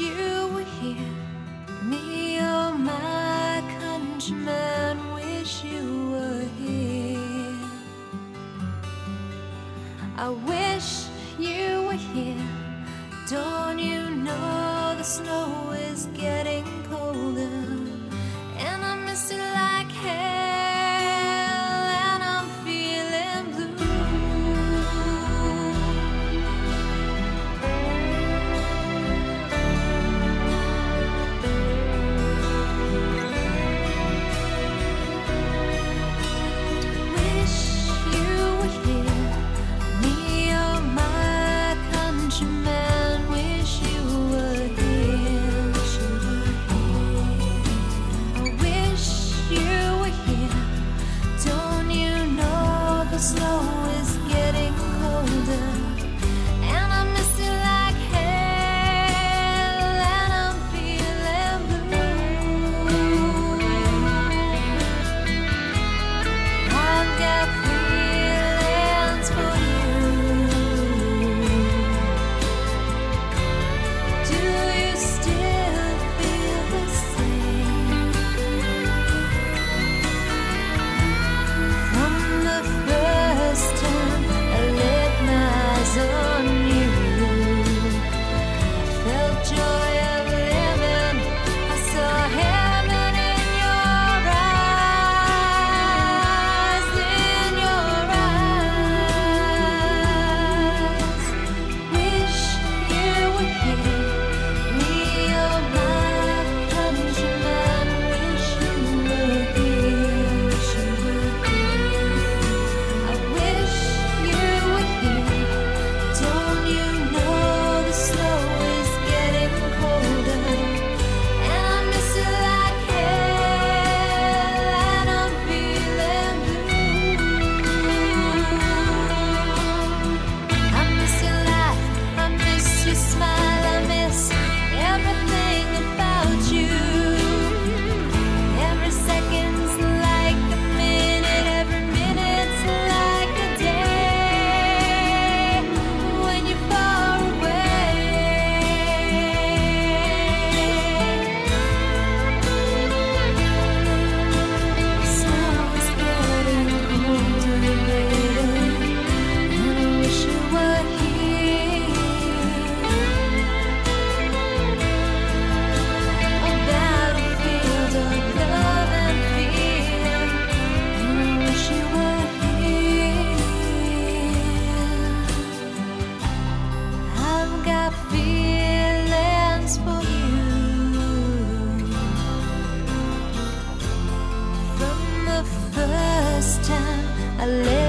you were here. Me, oh my countryman, wish you were here. I wish you were here. Don't you know the snow is getting colder? last time I left.